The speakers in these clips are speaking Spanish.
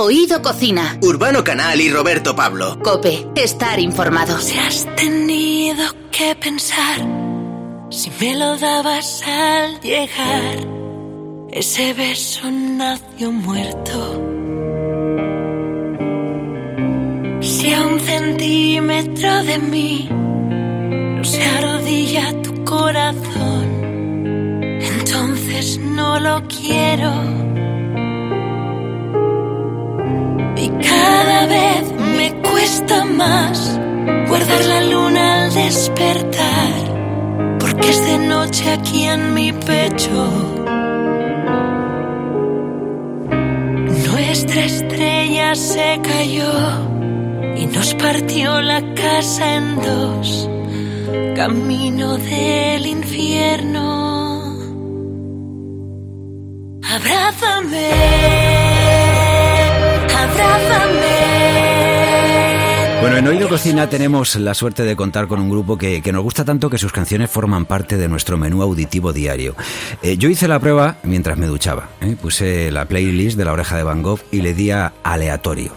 Oído Cocina. Urbano Canal y Roberto Pablo. Cope, estar informado. Si has tenido que pensar, si me lo dabas al llegar, ese beso nació muerto. Si a un centímetro de mí no se arrodilla tu corazón, entonces no lo quiero. Cada vez me cuesta más guardar la luna al despertar, porque es de noche aquí en mi pecho. Nuestra estrella se cayó y nos partió la casa en dos, camino del infierno. Abrázame. Bueno, en Oído Cocina tenemos la suerte de contar con un grupo que, nos gusta tanto que sus canciones forman parte de nuestro menú auditivo diario. Eh, yo hice la prueba mientras me duchaba. ¿eh? Puse la playlist de La Oreja de Van Gogh y le di a aleatorio.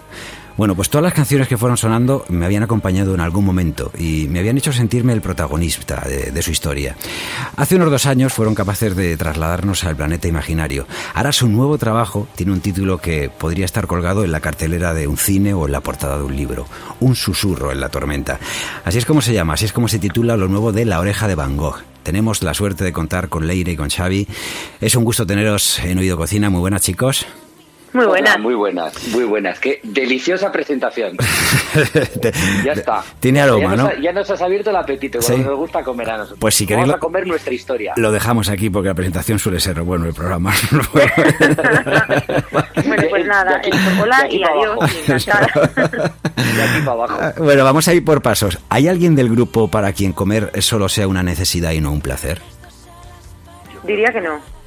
Bueno, pues todas las canciones que fueron sonando me habían acompañado en algún momento y me habían hecho sentirme el protagonista de, su historia. Hace unos dos años fueron capaces de trasladarnos al planeta imaginario. Ahora su nuevo trabajo tiene un título que podría estar colgado en la cartelera de un cine o en la portada de un libro. Un susurro en la tormenta. Así es como se llama, así es como se titula lo nuevo de La oreja de Van Gogh. Tenemos la suerte de contar con Leire y con Xavi. Es un gusto teneros en Oído Cocina. Muy buenas, chicos. Muy buenas. muy buenas, muy buenas. Qué deliciosa presentación. ya está. Tiene aroma, ¿no? ya nos has abierto el apetito, como nos gusta comer a nosotros. Pues si queréis Vamos a comer nuestra historia. Lo dejamos aquí porque la presentación suele ser bueno el programa. bueno, pues nada, hola y adiós. Bueno, vamos a ir por pasos. ¿Hay alguien del grupo para quien comer solo sea una necesidad y no un placer? Diría que no.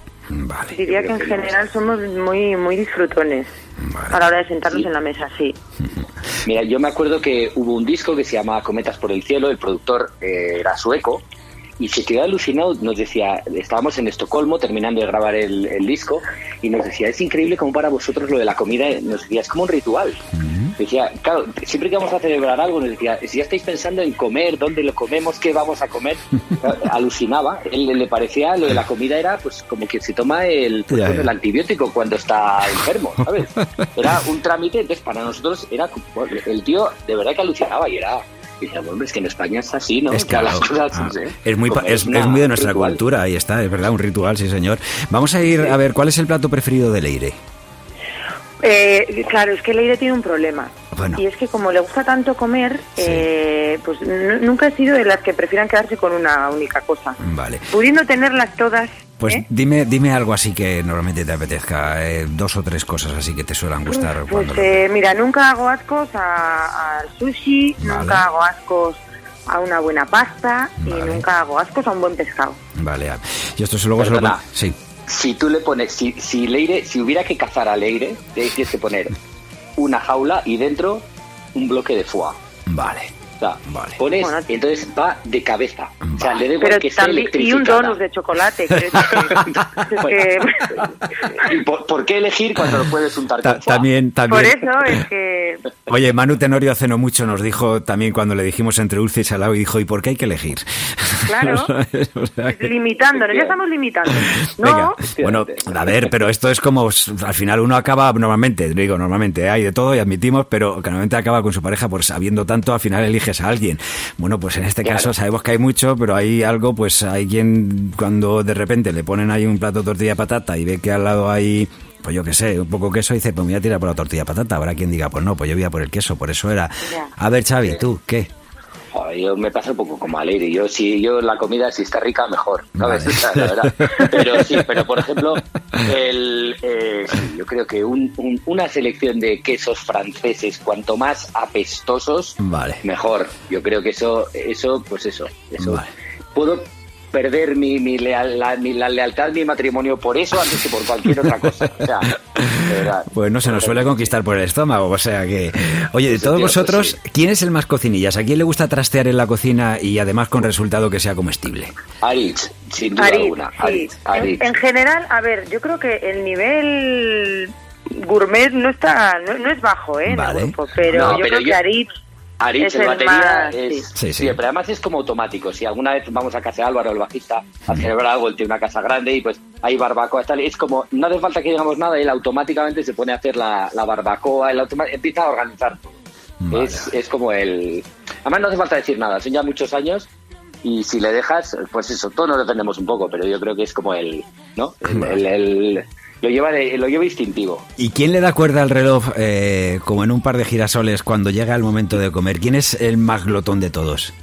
Diría que en general somos muy muy disfrutones a la hora de sentarnos en la mesa, sí. Mira, yo me acuerdo que hubo un disco que se llamaba Cometas por el Cielo, el productor eh, era sueco, y se quedó alucinado, nos decía, estábamos en Estocolmo terminando de grabar el, disco y nos decía, es increíble como para vosotros lo de la comida, nos decía, es como un ritual. Decía, claro, siempre que vamos a celebrar algo, nos decía, si ya estáis pensando en comer, dónde lo comemos, qué vamos a comer, alucinaba, él le parecía lo de la comida era pues como que se toma el, pues, el antibiótico cuando está enfermo, ¿sabes? Era un trámite, entonces para nosotros era, el tío de verdad que alucinaba y era es que en España es así, ¿no? Es, ah, es muy, es, muy de nuestra cultura, ahí está, es verdad, un ritual, sí señor. Vamos a ir a ver, ¿cuál es el plato preferido de Leire? Eh, claro, es que Leire tiene un problema. Y es que como le gusta tanto comer, eh, pues nunca he sido de las que prefieran quedarse con una única cosa. Vale. Pudiendo tenerlas todas, pues ¿Eh? dime, dime algo así que normalmente te apetezca, eh, dos o tres cosas así que te suelen gustar. Pues eh, mira, nunca hago ascos al sushi, nunca hago ascos a una buena pasta y nunca hago ascos a un buen pescado. Vale, y esto se luego se lo Sí. Si tú le pones, si, si Leire, si hubiera que cazar a Leire, tienes que poner una jaula y dentro un bloque de foie. Vale vale. pones, entonces va de cabeza. O sea, le debo que sea Y un donut de chocolate. ¿Y por, qué elegir cuando lo puedes untar con también, también. Por eso es que... Oye, Manu Tenorio hace no mucho nos dijo también cuando le dijimos entre dulce y salado y dijo, ¿y por qué hay que elegir? Claro, limitándonos, ya estamos limitando. No. bueno, a ver, pero esto es como, al final uno acaba normalmente, digo normalmente, hay de todo y admitimos, pero que normalmente acaba con su pareja por sabiendo tanto, al final a alguien. Bueno, pues en este caso sabemos que hay mucho, pero hay algo, pues hay quien cuando de repente le ponen ahí un plato de tortilla de patata y ve que al lado hay pues yo qué sé, un poco queso, y dice, pues me voy a tirar por la tortilla de patata. Habrá quien diga, pues no, pues yo voy a por el queso, por eso era. A ver, Xavi, ¿tú qué? Yo me pasa un poco como alegre. Yo, si yo la comida, si está rica, mejor. ¿sabes? La verdad. Pero sí, pero por ejemplo, el, eh, yo creo que una selección de quesos franceses, cuanto más apestosos, mejor. Yo creo que eso, eso pues eso. eso. Puedo perder mi, mi, leal, la, mi la lealtad, mi matrimonio por eso antes que por cualquier otra cosa. O sea, Pues no se nos suele conquistar por el estómago, o sea que... Oye, de todos vosotros, ¿quién es el más cocinillas? ¿A quién le gusta trastear en la cocina y además con resultado que sea comestible? Aritz, sin duda alguna. En, general, a ver, yo creo que el nivel gourmet no está, no, es bajo, ¿eh? pero yo creo que Aritz Aritz, el batería, es, sí. Sí, pero además es como automático. Si alguna vez vamos a casa de Álvaro, el bajista, a celebrar algo, él tiene una casa grande y pues hay barbacoa, tal, es como, no hace falta que digamos nada, él automáticamente se pone a hacer la, barbacoa, él empieza a organizar todo. Es, es como el... Además no hace falta decir nada, son ya muchos años y si le dejas, pues eso, todos nos defendemos un poco, pero yo creo que es como el, ¿no? el lo lleva, lo lleva instintivo. ¿Y quién le da cuerda al reloj eh, como en un par de girasoles cuando llega el momento de comer? ¿Quién es el más glotón de todos?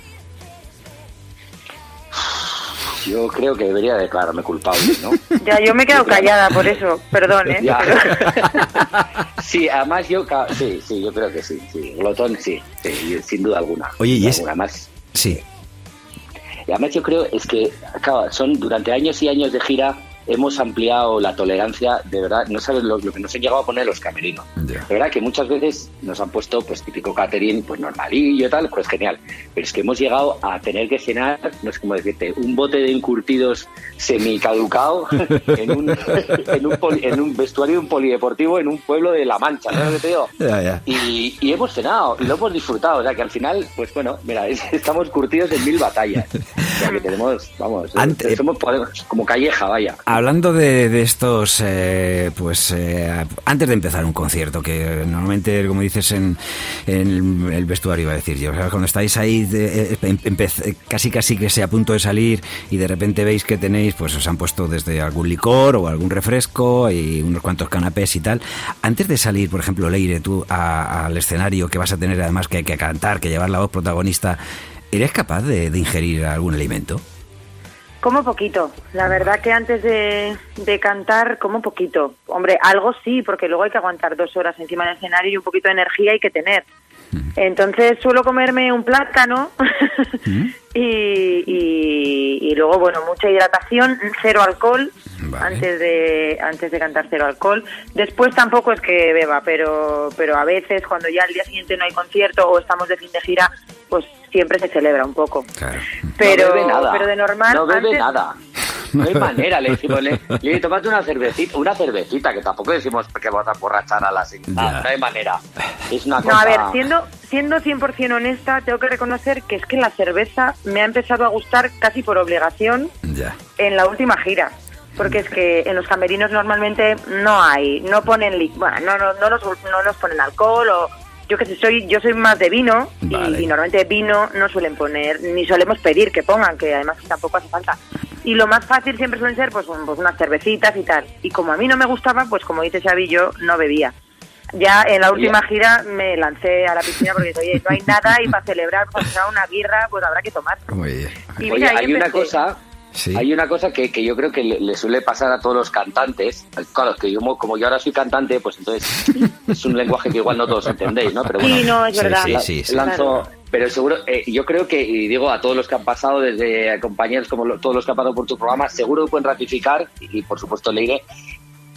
Yo creo que debería declararme culpable, ¿no? Ya, yo me he quedado callada por eso, perdón, ¿eh? sí, además yo, sí, sí, yo creo que sí, sí, glotón sí, sin duda alguna. Oye, y es... Más. Sí. Y además yo creo es que, son durante años y años de gira hemos ampliado la tolerancia, de verdad, no sabes lo, que nos han llegado a poner los camerinos. De verdad que muchas veces nos han puesto pues típico catering, pues normalillo y tal, pues genial. Pero es que hemos llegado a tener que cenar, no sé cómo decirte, un bote de encurtidos semicaducado en un, en un, en un vestuario de un polideportivo en un pueblo de La Mancha, ¿sabes lo que te digo? Y, y, hemos cenado y lo hemos disfrutado, o sea que al final, pues bueno, mira, estamos curtidos en mil batallas. O sea que tenemos, vamos, somos como calleja, vaya hablando de, estos, eh, pues eh, antes de empezar un concierto, que normalmente, como dices en, el vestuario, iba a decir yo, cuando estáis ahí eh, casi casi que sea a punto de salir y de repente veis que tenéis, pues os han puesto desde algún licor o algún refresco y unos cuantos canapés y tal. Antes de salir, por ejemplo, Leire, tú al escenario que vas a tener además que, que cantar, que llevar la voz protagonista, ¿eres capaz de ingerir algún alimento? Como poquito. La verdad que antes de, cantar, como poquito. Hombre, algo sí, porque luego hay que aguantar dos horas encima del escenario y un poquito de energía hay que tener. Entonces suelo comerme un plátano y, luego, bueno, mucha hidratación, cero alcohol, antes de antes de cantar cero alcohol. Después tampoco es que beba, pero, pero a veces cuando ya al día siguiente no hay concierto o estamos de fin de gira, pues siempre se celebra un poco. Pero, no bebe nada. pero de normal... No bebe nada. No hay manera, le decimos, le, le tomate una cervecita, una cervecita, que tampoco decimos que vas a borrachar a la No hay manera. Es una cosa... No, a ver, siendo, siendo 100% honesta, tengo que reconocer que es que la cerveza me ha empezado a gustar casi por obligación en la última gira. Porque es que en los camerinos normalmente no hay, no ponen, bueno, no, no, no, los, no los ponen alcohol o yo que sé, soy, yo soy más de vino y, normalmente vino no suelen poner, ni solemos pedir que pongan, que además tampoco hace falta. Y lo más fácil siempre suelen ser pues, pues unas cervecitas y tal. Y como a mí no me gustaba, pues como dice Xavi, yo no bebía. Ya en la última gira me lancé a la piscina porque oye, no hay nada y para celebrar, para pues, una birra, pues habrá que tomar. Y mira, hay una cosa hay una cosa que, que yo creo que le, suele pasar a todos los cantantes. Claro, que yo, como yo ahora soy cantante, pues entonces es un lenguaje que igual no todos entendéis, ¿no? Pero bueno, sí, no, es verdad. lanzo, pero seguro, eh, yo creo que, y digo a todos los que han pasado, desde compañeros como todos los que han pasado por tu programa, seguro que pueden ratificar, y, por supuesto le diré,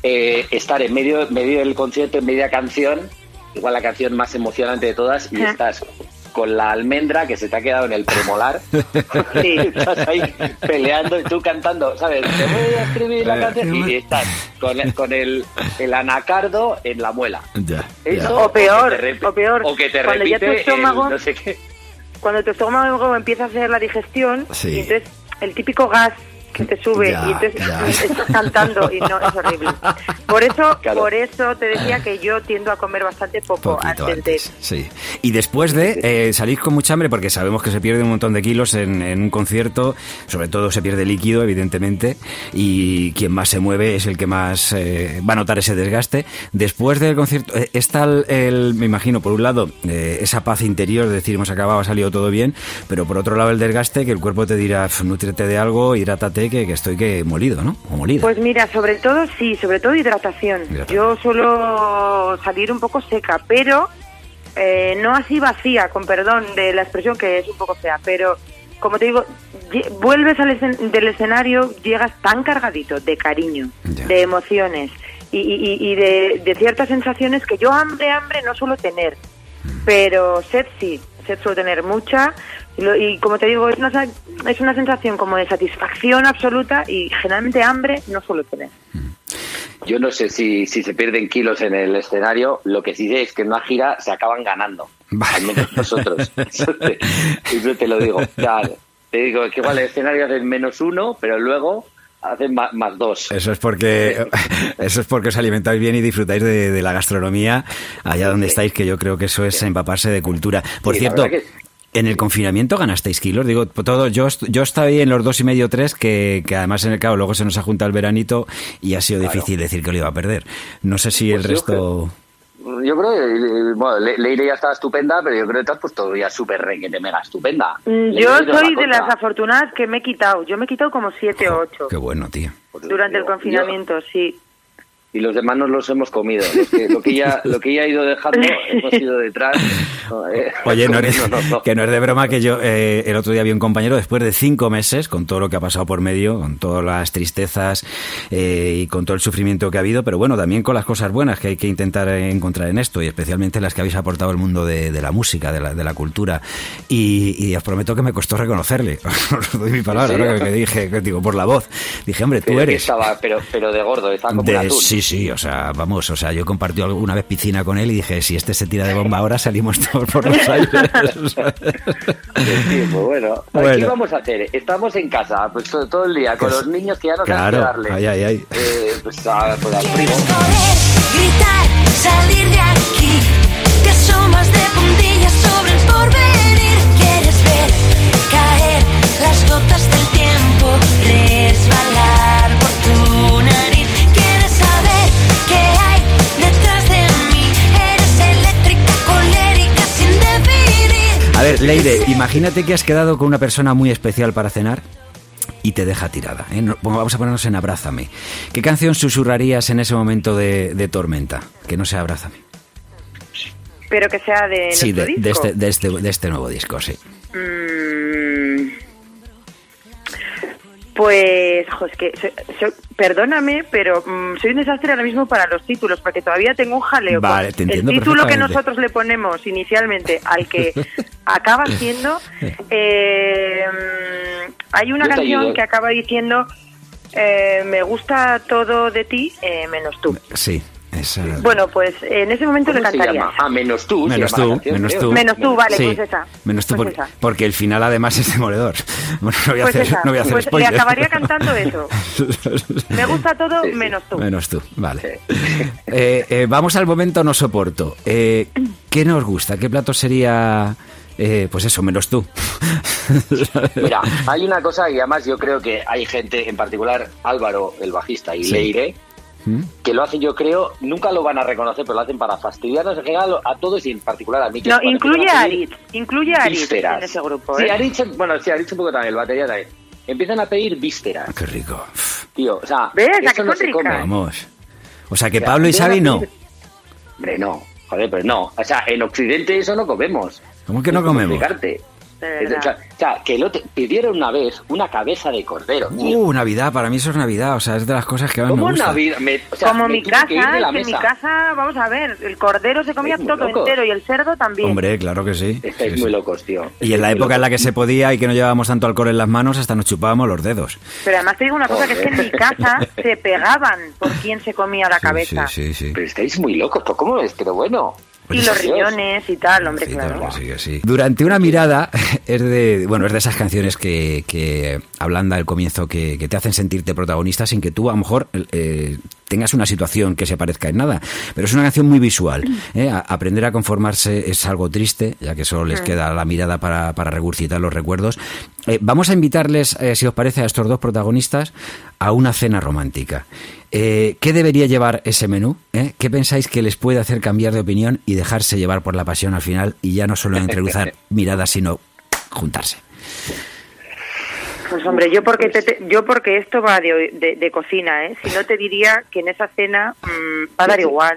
eh, estar en medio, medio del concierto, en media canción, igual la canción más emocionante de todas, y estás con la almendra que se te ha quedado en el premolar. Sí. estás ahí peleando y tú cantando, ¿sabes? Te voy a escribir la canción y estás con, el, con el, el anacardo en la muela. Ya, o peor, o, peor. O que te cuando repite tu estómago, no sé qué. Cuando tu estómago empieza a hacer la digestión, y entonces el típico gas que te sube y entonces estás cantando y no es horrible. Por eso, por eso te decía que yo tiendo a comer bastante poco antes, de. Sí. Y después de eh, salir con mucha hambre, porque sabemos que se pierde un montón de kilos en, un concierto, sobre todo se pierde líquido, evidentemente, y quien más se mueve es el que más eh, va a notar ese desgaste. Después del concierto, eh, está el, me imagino, por un lado, esa paz interior, de decir, hemos acabado, ha salido todo bien, pero por otro lado el desgaste, que el cuerpo te dirá, nutrete de algo, hidrátate que, estoy que molido, ¿no? O molida. Pues mira, sobre todo sí, sobre todo hidratación. Yo suelo salir un poco seca, pero eh, no así vacía, con perdón de la expresión que es un poco fea, pero como te digo, vuelves al del escenario, llegas tan cargadito de cariño, de emociones y, de, ciertas sensaciones que yo hambre, hambre no suelo tener, mm. pero sed sí, sed suelo tener mucha y, como te digo, es una, es una sensación como de satisfacción absoluta y generalmente hambre no suelo tener. Yo no sé si, si se pierden kilos en el escenario, lo que sí sé es que en una gira se acaban ganando. Al menos nosotros. Eso te, lo digo. te digo que igual el escenario hace menos uno, pero luego hacen más, dos. Eso es porque eso es porque os alimentáis bien y disfrutáis de, la gastronomía allá donde estáis, que yo creo que eso es empaparse de cultura. Por cierto, en el confinamiento ganasteis kilos, digo, todo, yo, yo estaba ahí en los dos y medio, tres, que, que además en el cabo luego se nos ha juntado el veranito y ha sido difícil decir que lo iba a perder. No sé si el pues resto... Yo creo que, bueno, Leire ya estaba estupenda, pero yo creo que te has puesto ya súper requete mega estupenda. Mm, yo soy de las afortunadas que me he quitado. Yo me he quitado como siete o ocho. Qué bueno, tío. Durante el confinamiento, sí y los demás nos los hemos comido. lo que ella lo que ella ha ido dejando hemos ido detrás. Eh, Oye, no que no es de broma que yo eh, el otro día vi un compañero después de cinco meses con todo lo que ha pasado por medio, con todas las tristezas eh, y con todo el sufrimiento que ha habido, pero bueno, también con las cosas buenas que hay que intentar encontrar en esto y especialmente las que habéis aportado al mundo de, la música, de la, de la cultura. Y, os prometo que me costó reconocerle. os doy mi palabra, que, dije, digo, por la voz. Dije, hombre, tú eres. Estaba, pero, pero de gordo, estaba como de, sí, o sea, vamos, o sea, yo compartí alguna vez piscina con él y dije, si este se tira de bomba ahora, salimos todos por los aires. sí, pues bueno, ¿qué vamos a hacer? Estamos en casa, pues todo, el día, con los niños que ya no claro, saben darle. Ay, ay, ay. Eh, pues a, pues al primo. gritar, salir de aquí, te asomas de puntillas sobre el porvenir, quieres ver caer las gotas del tiempo, ver, Leire, imagínate que has quedado con una persona muy especial para cenar y te deja tirada. ¿eh? Vamos a ponernos en Abrázame. ¿Qué canción susurrarías en ese momento de, tormenta? Que no sea Abrázame. Pero que sea de sí, de, este, de, este, de este nuevo disco, sí. Mm, pues, jo, es que, perdóname, pero mm, soy un desastre ahora mismo para los títulos, porque todavía tengo un jaleo. Vale, te entiendo El título que nosotros le ponemos inicialmente al que acaba siendo, eh, mm, hay una canción que acaba diciendo, eh, me gusta todo de ti, eh, menos tú. Sí. Bueno, pues en ese momento le cantaría. Ah, menos tú. Menos tú, menos tú. Menos tú, vale, pues esa. Menos tú, pues porque, el final además es demoledor. Bueno, no voy a pues hacer, no voy a hacer pues spoiler. Le acabaría cantando eso. Me gusta todo menos tú. Menos tú, vale. Eh, eh, vamos al momento no soporto. Eh, ¿Qué nos gusta? ¿Qué plato sería...? Eh, pues eso, menos tú. Mira, hay una cosa y además yo creo que hay gente, en particular Álvaro, el bajista, y Leire, que lo hacen, yo creo, nunca lo van a reconocer, pero lo hacen para fastidiarnos en general a todos y en particular a mí. no, incluye a Aritz, incluye a Aritz en ese grupo. Sí, ¿eh? Aritz, bueno, sí, Aritz un poco también, el batería también. Empiezan a pedir vísceras. Ah, qué rico. Tío, o sea, ¿ves? Eso no se come. Vamos. O sea, que Pablo y Xavi no. Hombre, no. Joder, pues no. O sea, en Occidente eso no comemos. ¿Cómo que no comemos? O sea, que lo pidieron una vez una cabeza de cordero. Uh, Navidad, para mí eso es Navidad, o sea, es de las cosas que más me gusta. Navidad? Como mi casa, que en mi casa, vamos a ver, el cordero se comía todo entero y el cerdo también. Hombre, claro que sí. Estáis muy locos, tío. Y en la época en la que se podía y que no llevábamos tanto alcohol en las manos, hasta nos chupábamos los dedos. Pero además te digo una cosa, que es que en mi casa se pegaban por quién se comía la cabeza. Sí, sí, sí. Pero estáis muy locos, ¿cómo es? Pero bueno y los riñones y tal, hombre, claro. Durante una mirada es de, bueno, es de esas canciones que, que ablanda el comienzo, que, te hacen sentirte protagonista sin que tú a lo mejor eh, tengas una situación que se parezca en nada. Pero es una canción muy visual. ¿eh? aprender a conformarse es algo triste, ya que solo les mm. queda la mirada para, para regurgitar los recuerdos. Eh, vamos a invitarles, si os parece, a estos dos protagonistas a una cena romántica. Eh, ¿Qué debería llevar ese menú? ¿Eh? ¿Qué pensáis que les puede hacer cambiar de opinión y dejarse llevar por la pasión al final y ya no solo entreluzar miradas, sino juntarse? Pues hombre, yo porque yo porque esto va de, cocina, ¿eh? Si no te diría que en esa cena mm, va a dar igual.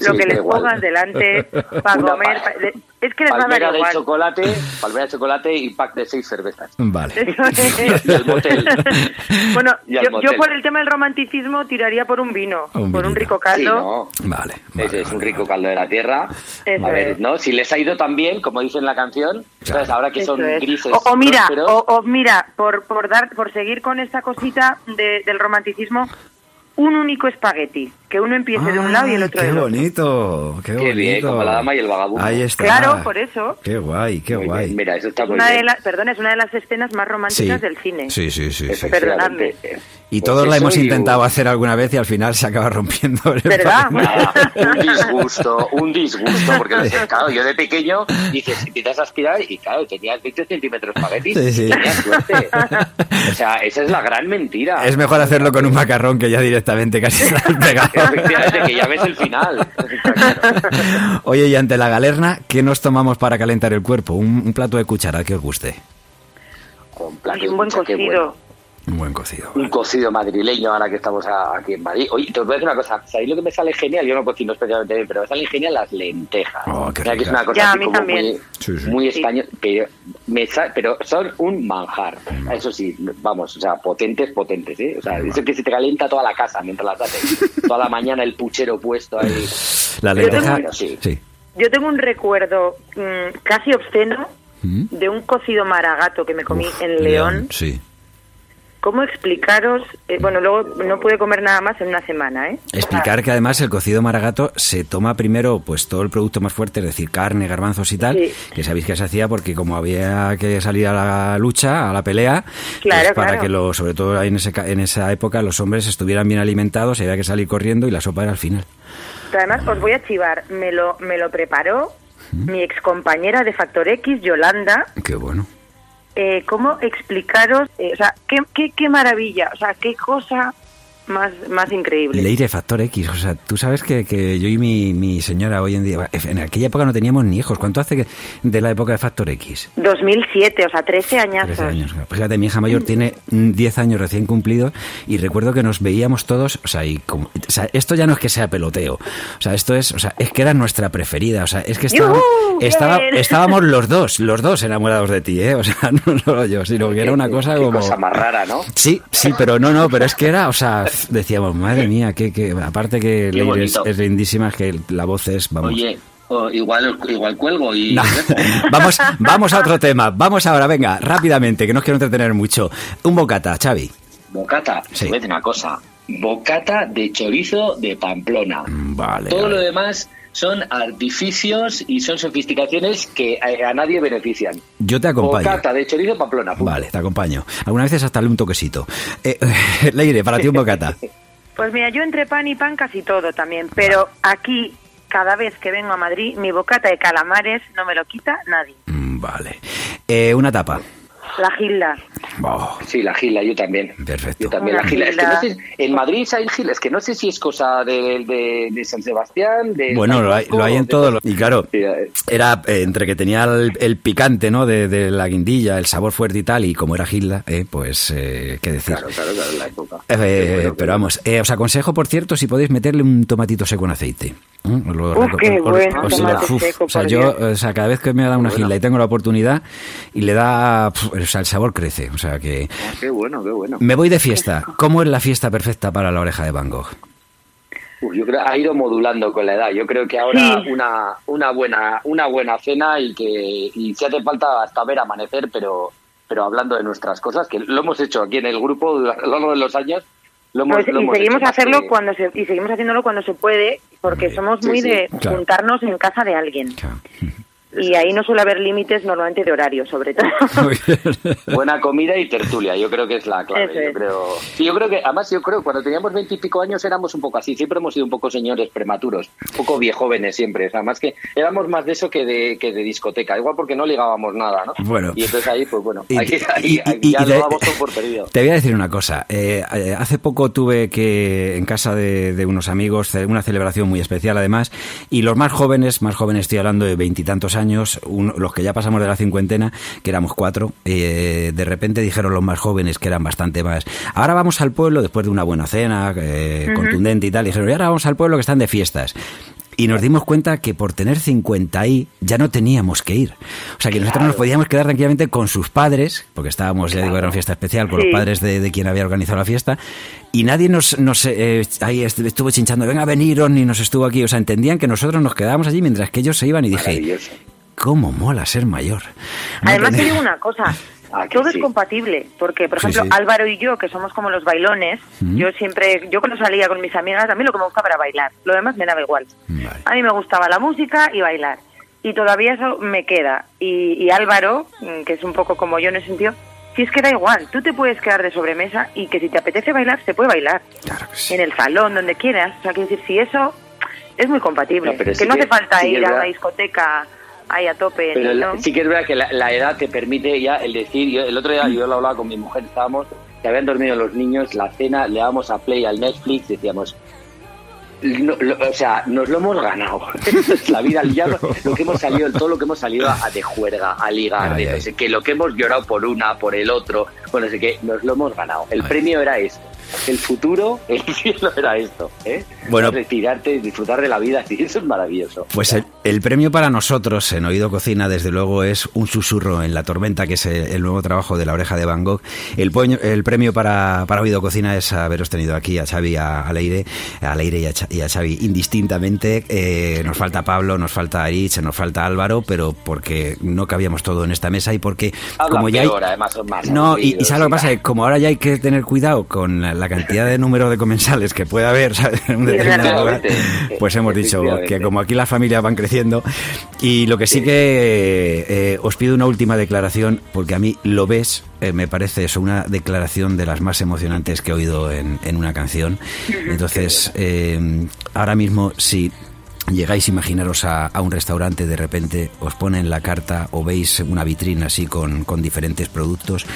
Lo que les pongas delante para comer, es que les va a dar igual. de chocolate, palmera de chocolate y pack de seis cervezas. Vale. y el motel. Bueno, yo, por el tema del romanticismo tiraría por un vino, por un rico caldo. Vale. es un rico caldo de la tierra. a ver, ¿no? Si les ha ido tan bien, como dice en la canción, claro. ahora que son grises. O, mira, o, mira, por, por dar, por seguir con esta cosita del romanticismo, un único espagueti, que uno empiece de un lado y el otro qué del otro. bonito, qué bonito. bien, como la dama y el vagabundo. Ahí está. Claro, por eso. Qué guay, qué Muy guay. bien, Mira, eso está Es muy una de bien. las, perdón, es una de las escenas más Sí. románticas del cine. Sí, sí, sí. sí. Perdonadme. Y Pues todos la hemos intentado un- hacer alguna vez y al final se acaba rompiendo. ¿Verdad? Nada, un disgusto, un disgusto, porque claro, yo de pequeño dices, empiezas a aspirar y claro, tenías 20 centímetros espagueti, Sí, sí. tenías suerte. O sea, esa es la gran mentira. Es mejor hacerlo con un macarrón que ya directamente casi estás pegado. Efectivamente, que ya ves el final. Oye, y ante la galerna, ¿qué nos tomamos para calentar el cuerpo? Un, un plato de cuchara que os guste. Con plato Y un buen cocido. Un buen cocido. Un cocido madrileño ahora que estamos aquí en Madrid. Oye, te voy a decir una cosa. ¿Sabéis lo que me sale genial? Yo no cocino especialmente bien, pero me salen genial las lentejas. Oh, qué que es una cosa Ya, a mí como también. muy, Sí, sí. muy Sí. español, pero, me sa- pero son un manjar. Eso sí, vamos, o sea, potentes, potentes, ¿eh? O sea, eso que se te calienta toda la casa mientras las haces. toda la mañana el puchero puesto ahí. La Yo tengo- lenteja. Sí. Sí. Yo tengo un recuerdo mm, casi obsceno ¿Mm? de un cocido maragato que me comí Uf, en León. Sí. ¿Cómo explicaros? eh, bueno, luego no pude comer nada más en una semana, ¿eh? Explicar que además el cocido maragato se toma primero pues todo el producto más fuerte, es decir, carne, garbanzos y tal, Sí. que sabéis que se hacía porque como había que salir a la lucha, a la pelea, Claro, pues para claro. que lo, sobre todo en, ese, en esa época los hombres estuvieran bien alimentados, había que salir corriendo y la sopa era al final. Pero además, os voy a chivar, me lo, me lo preparó mi excompañera de Factor X, Yolanda. Qué bueno. Eh, ¿Cómo explicaros? eh, o sea, qué, qué, qué maravilla, o sea, qué cosa más, más increíble. Leire, Factor X, o sea, tú sabes que, que yo y mi, mi señora hoy en día, en aquella época no teníamos ni hijos, ¿cuánto hace que- de la época de Factor X? 2007, o sea, 13 añazos. 13 años. Pues fíjate, mi hija mayor tiene mm, 10 años recién cumplidos y recuerdo que nos veíamos todos, o sea, y como- o sea, esto ya no es que sea peloteo, o sea, esto es, o sea, es que era nuestra preferida, o sea, es que estábamos, estaba- estábamos los dos, los dos enamorados de ti, ¿eh? O sea, no solo yo, sino que era una cosa como... cosa más rara, ¿no? Sí, sí, pero no, no, pero es que era, o sea, decíamos, madre mía, que, que aparte que Leire es, es lindísima, es que la voz es, vamos... Oye, o igual, igual cuelgo y... No. vamos, vamos a otro tema. Vamos ahora, venga, rápidamente, que no os quiero entretener mucho. Un bocata, Xavi. Bocata, Sí. te voy a decir una cosa. Bocata de chorizo de Pamplona. Mm, Vale. Todo vale. lo demás son artificios y son sofisticaciones que a, a nadie benefician. Yo te acompaño. Bocata de chorizo Pamplona. punto. Vale, te acompaño. Algunas veces hasta le un toquecito. Eh, Leire, para ti un bocata. Pues mira, yo entre pan y pan casi todo también, pero aquí, cada vez que vengo a Madrid, mi bocata de calamares no me lo quita nadie. Mm, Vale. Eh, una tapa. La gilda. Oh, Sí, la gila, yo también. Perfecto. Yo también, Una la gila. Es que no sé, en Madrid hay gila, es que no sé si es cosa de, de, de San Sebastián, de... Bueno, lo hay, lo hay en todo. lo- Y claro, Sí, eh. era eh, entre que tenía el, el picante, ¿no? De, de la guindilla, el sabor fuerte y tal, y como era Gilda, eh, pues, eh, ¿qué decir? Claro, claro, claro, la época. Eh, bueno, qué pero vamos, eh, os aconsejo, por cierto, si podéis meterle un tomatito seco en aceite. Lo Uf, qué bueno, tomate uf, seco, o sea, yo, o sea, cada vez que me da una Bueno. gilda y tengo la oportunidad y le da, pf, o sea, el sabor crece. O sea que Ah, qué bueno, qué bueno. me voy de fiesta. ¿Cómo es la fiesta perfecta para la oreja de Van Gogh? Uf, yo creo ha ido modulando con la edad. Yo creo que ahora Sí. una, una buena una buena cena y que y si hace falta hasta ver amanecer, pero pero hablando de nuestras cosas, que lo hemos hecho aquí en el grupo a lo largo de los años. Lo hemos, Pues, lo y hemos seguimos hecho hacerlo que- cuando se, y seguimos haciéndolo cuando se puede, porque somos sí, muy sí. de Claro. juntarnos en casa de alguien. Claro. Y ahí no suele haber límites normalmente de horario, sobre todo. Buena comida y tertulia, yo creo que es la clave. Yo creo, sí, yo creo que, además, yo creo que cuando teníamos veintipico años éramos un poco así, siempre hemos sido un poco señores prematuros, un poco viejóvenes siempre. Además que éramos más de eso que de, que de discoteca, igual porque no ligábamos nada, ¿no? Bueno. Y entonces ahí, pues bueno, Y- ahí, y- ahí y- ya y lo damos todo por perdido. Te voy a decir una cosa. Eh, eh, hace poco tuve que, en casa de, de unos amigos, una celebración muy especial además, y los más jóvenes, más jóvenes estoy hablando de veintitantos años, un- los que ya pasamos de la cincuentena, que éramos cuatro, eh, de repente dijeron los más jóvenes, que eran bastante más, ahora vamos al pueblo, después de una buena cena, eh, contundente y tal, y dijeron, y ahora vamos al pueblo que están de fiestas. Y nos dimos cuenta que por tener 50 ahí ya no teníamos que ir. O sea, que nosotros nos podíamos quedar tranquilamente con sus padres, porque estábamos, ya digo, era una fiesta especial, con Sí. los padres de, de quien había organizado la fiesta, y nadie nos, nos eh, ahí est- estuvo chinchando, venga, veniros, ni nos estuvo aquí. O sea, entendían que nosotros nos quedábamos allí mientras que ellos se iban y dije. ¿Cómo mola ser mayor? No Además, te digo una cosa. todo es compatible, porque por ejemplo Álvaro y yo, que somos como los bailones, yo siempre, yo cuando salía con mis amigas, a mí lo que me gustaba era bailar, lo demás me daba igual. A mí me gustaba la música y bailar, y todavía eso me queda. Y, Álvaro, mm, que es un poco como yo en ese sentido, si es que da igual, tú te puedes quedar de sobremesa y que si te apetece bailar, se puede bailar. En el salón, donde quieras. O sea, quiero decir, si eso es muy compatible. que no hace falta ir a la discoteca ahí a tope. Pero sí que es verdad que la, edad te permite ya el decir, el otro día yo lo hablaba con mi mujer, estábamos, que habían dormido los niños, la cena, le dábamos a play al Netflix, decíamos, o sea, nos lo hemos ganado. la vida, ya lo, que hemos salido, todo lo que hemos salido a, de juerga, a ligar, que lo que hemos llorado por una, por el otro, bueno, sé que nos lo hemos ganado. El premio era esto el futuro, el cielo era esto, ¿eh? Bueno, retirarte, disfrutar de la vida, eso es maravilloso. Pues el, premio para nosotros en Oído Cocina, desde luego, es Un susurro en la tormenta, que es el, nuevo trabajo de la oreja de Van Gogh. El, el premio para, para, Oído Cocina es haberos tenido aquí a Xavi, a, Leire, a Leire y a, y a Xavi indistintamente. Eh, nos falta Pablo, nos falta Arich, nos falta Álvaro, pero porque no cabíamos todo en esta mesa y porque como ya hay... no, y, y ¿sabes lo que pasa? Como ahora ya hay que tener cuidado con la la cantidad de número de comensales que puede haber pues hemos dicho que como aquí las familias van creciendo y lo que sí que eh, os pido una última declaración porque a mí lo ves eh, me parece eso una declaración de las más emocionantes que he oído en, una canción. Entonces eh, ahora mismo si llegáis a imaginaros a, un restaurante, de repente os ponen la carta o veis una vitrina así con, con, diferentes productos,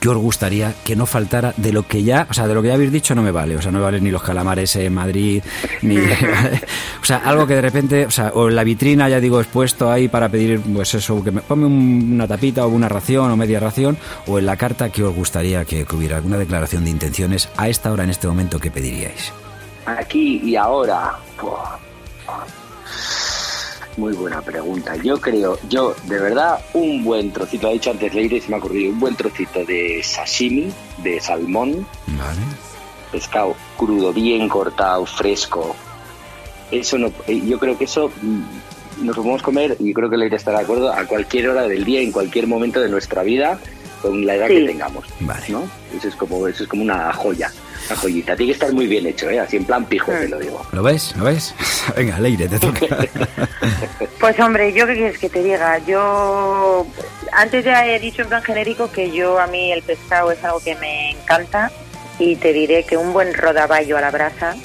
¿qué os gustaría que no faltara de lo que ya, o sea, de lo que ya habéis dicho no me vale, o sea, no me valen ni los calamares en Madrid, ni, o sea, algo que de repente, o sea, o en la vitrina ya digo expuesto ahí para pedir, pues eso, que me ponme una tapita o una ración o media ración, o en la carta que os gustaría que, hubiera alguna declaración de intenciones a esta hora, en este momento, ¿qué pediríais? Aquí y ahora, muy buena pregunta. Yo creo, yo de verdad, un buen trocito, ha dicho antes Leire, se me ha ocurrido, un buen trocito de sashimi, de salmón. Vale. Pescado crudo, bien cortado, fresco. Eso no, eh, yo creo que eso mm, nos lo podemos comer, y creo que Leire estará de acuerdo, a cualquier hora del día, en cualquier momento de nuestra vida, con la edad que tengamos. Vale. ¿no? Eso es como, eso es como una joya. La joyita. Tiene que estar muy bien hecho, ¿eh? Así en plan pijo, te lo digo. ¿Lo ves? ¿Lo ves? Venga, Leire, te toca. pues hombre, ¿yo qué quieres que te diga? Yo antes ya he dicho en plan genérico que yo a mí el pescado es algo que me encanta y te diré que un buen rodaballo a la brasa,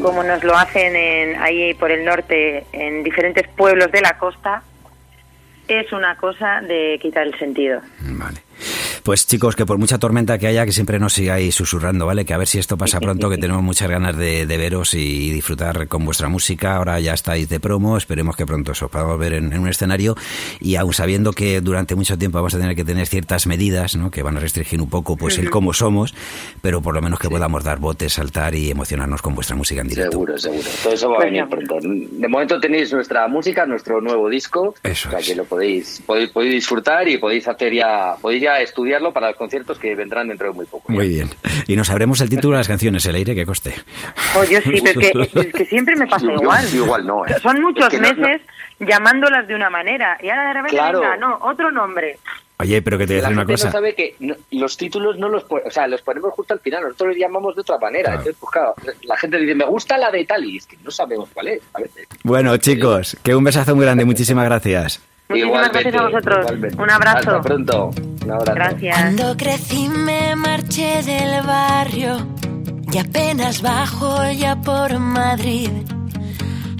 como nos lo hacen en, ahí por el norte en diferentes pueblos de la costa, es una cosa de quitar el sentido. Vale. Pues chicos, que por mucha tormenta que haya, que siempre nos sigáis susurrando, ¿vale? Que a ver si esto pasa pronto, que tenemos muchas ganas de, veros y disfrutar con vuestra música. Ahora ya estáis de promo, esperemos que pronto os podamos ver en, un escenario y aún sabiendo que durante mucho tiempo vamos a tener que tener ciertas medidas, ¿no? Que van a restringir un poco pues el cómo somos, pero por lo menos que podamos dar botes, saltar y emocionarnos con vuestra música en directo. Seguro, seguro. Todo eso va a venir pronto. De momento tenéis nuestra música, nuestro nuevo disco, eso o sea que lo podéis, podéis, podéis disfrutar y podéis hacer ya, podéis ya estudiar para los conciertos que vendrán dentro de muy poco. Muy bien. Y nos sabremos el título de las canciones, el aire que coste. Pues yo sí, pero es que siempre me pasa igual. igual no. ¿eh? Son muchos meses llamándolas de una manera y ahora de repente venga, no, otro nombre. Oye, pero que te voy a decir una cosa. No sabe que los títulos no los, o sea, los ponemos justo al final, nosotros los llamamos de otra manera. Entonces, pues claro, la gente dice, me gusta la de tal y es que no sabemos cuál es. A veces. Bueno, chicos, que un besazo muy grande, muchísimas gracias. Muchísimas gracias a vosotros. Un abrazo. Hasta pronto. Un abrazo. Gracias. Cuando crecí me marché del barrio y apenas bajo ya por Madrid.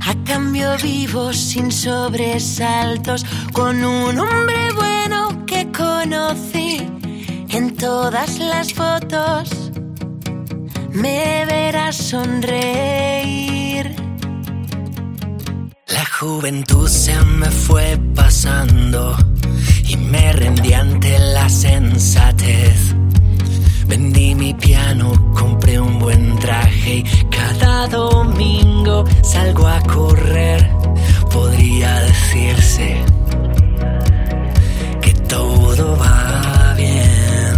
A cambio vivo sin sobresaltos con un hombre bueno que conocí en todas las fotos. Me verás sonreír juventud se me fue pasando y me rendí ante la sensatez. Vendí mi piano, compré un buen traje y cada domingo salgo a correr. Podría decirse que todo va bien.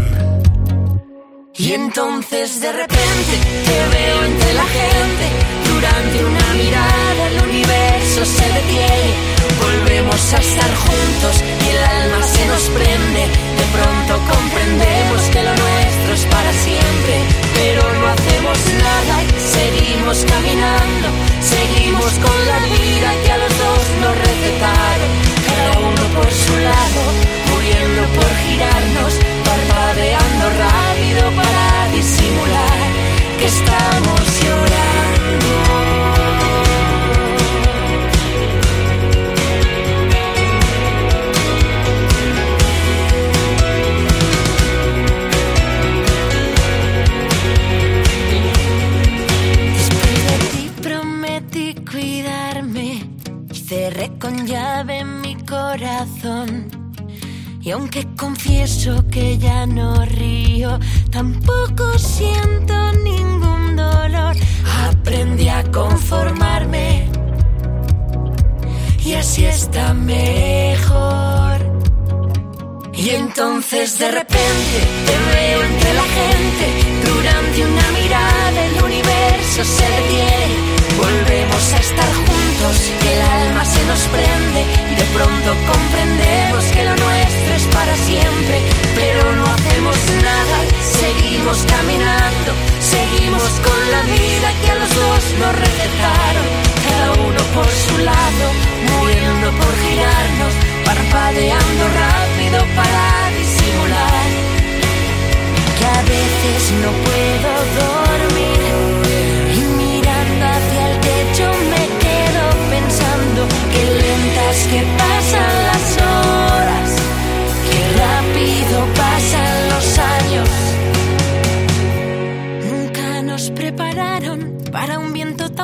Y entonces de repente te veo entre la gente durante una mirada el universo se detiene, volvemos a estar juntos y el alma se nos prende. De pronto comprendemos que lo nuestro es para siempre, pero no hacemos nada, y seguimos caminando, seguimos con la vida que a los dos nos recetaron, cada uno por su lado, muriendo por girarnos, parpadeando rápido para disimular que estamos llorando. Aunque confieso que ya no río, tampoco siento ningún dolor. Aprendí a conformarme y así está mejor. Y entonces de repente te veo entre la gente, durante una mirada el universo se detiene. Volvemos a estar juntos, el alma se nos prende y de pronto comprendemos que lo nuestro es para siempre, pero no hacemos nada, seguimos caminando, seguimos con la vida que a los dos nos recetaron, cada uno por su lado, muriendo por girarnos, parpadeando rápido para disimular, que a veces no puedo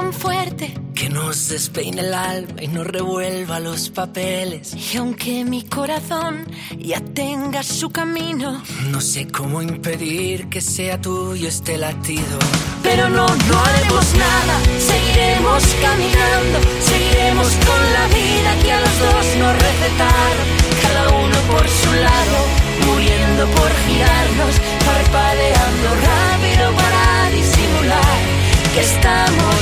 tan fuerte Que nos despeine el alma y nos revuelva los papeles. y aunque mi corazón ya tenga su camino, No sé cómo impedir que sea tuyo este latido. pero no, no haremos nada, seguiremos caminando, seguiremos con la vida que a los dos nos recetaron, cada uno por su lado, muriendo por girarnos, parpadeando rápido para disimular que estamos